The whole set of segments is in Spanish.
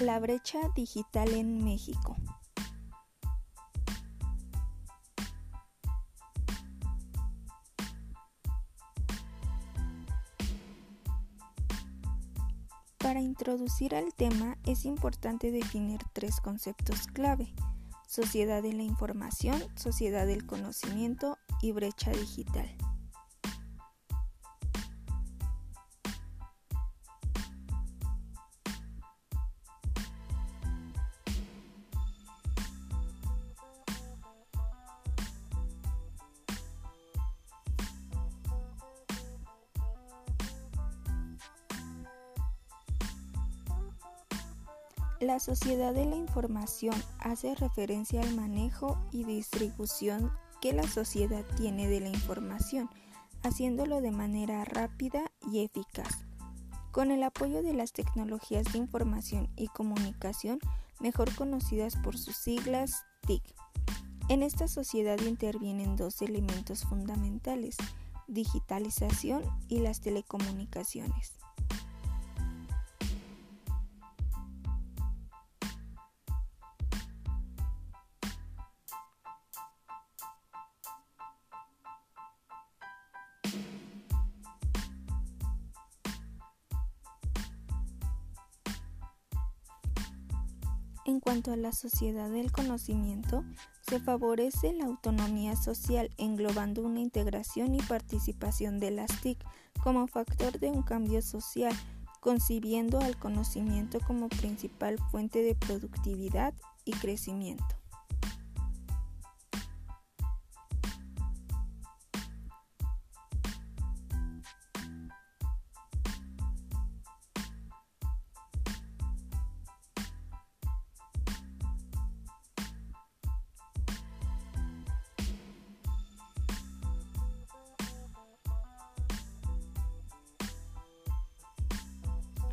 La brecha digital en México. Para introducir al tema es importante definir tres conceptos clave. Sociedad de la información, sociedad del conocimiento y brecha digital. La sociedad de la información hace referencia al manejo y distribución que la sociedad tiene de la información, haciéndolo de manera rápida y eficaz. Con el apoyo de las tecnologías de información y comunicación, mejor conocidas por sus siglas TIC. En esta sociedad intervienen dos elementos fundamentales, digitalización y las telecomunicaciones. En cuanto a la sociedad del conocimiento, se favorece la autonomía social englobando una integración y participación de las TIC como factor de un cambio social, concibiendo al conocimiento como principal fuente de productividad y crecimiento.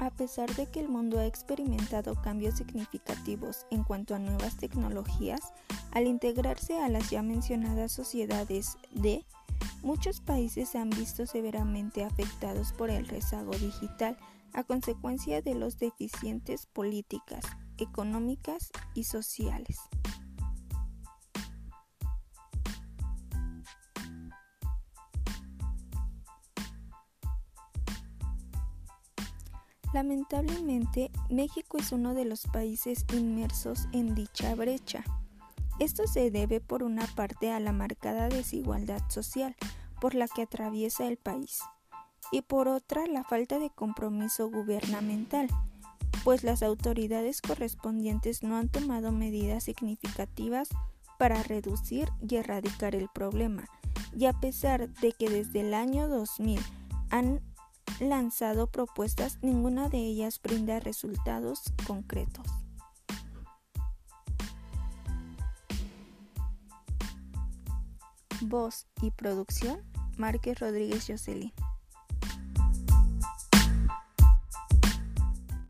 A pesar de que el mundo ha experimentado cambios significativos en cuanto a nuevas tecnologías, al integrarse a las ya mencionadas sociedades D, muchos países se han visto severamente afectados por el rezago digital a consecuencia de los deficientes políticas, económicas y sociales. Lamentablemente, México es uno de los países inmersos en dicha brecha. Esto se debe por una parte a la marcada desigualdad social por la que atraviesa el país y por otra la falta de compromiso gubernamental, pues las autoridades correspondientes no han tomado medidas significativas para reducir y erradicar el problema, y a pesar de que desde el año 2000 han lanzado propuestas, ninguna de ellas brinda resultados concretos. Voz y producción, Márquez Rodríguez Jocelyn.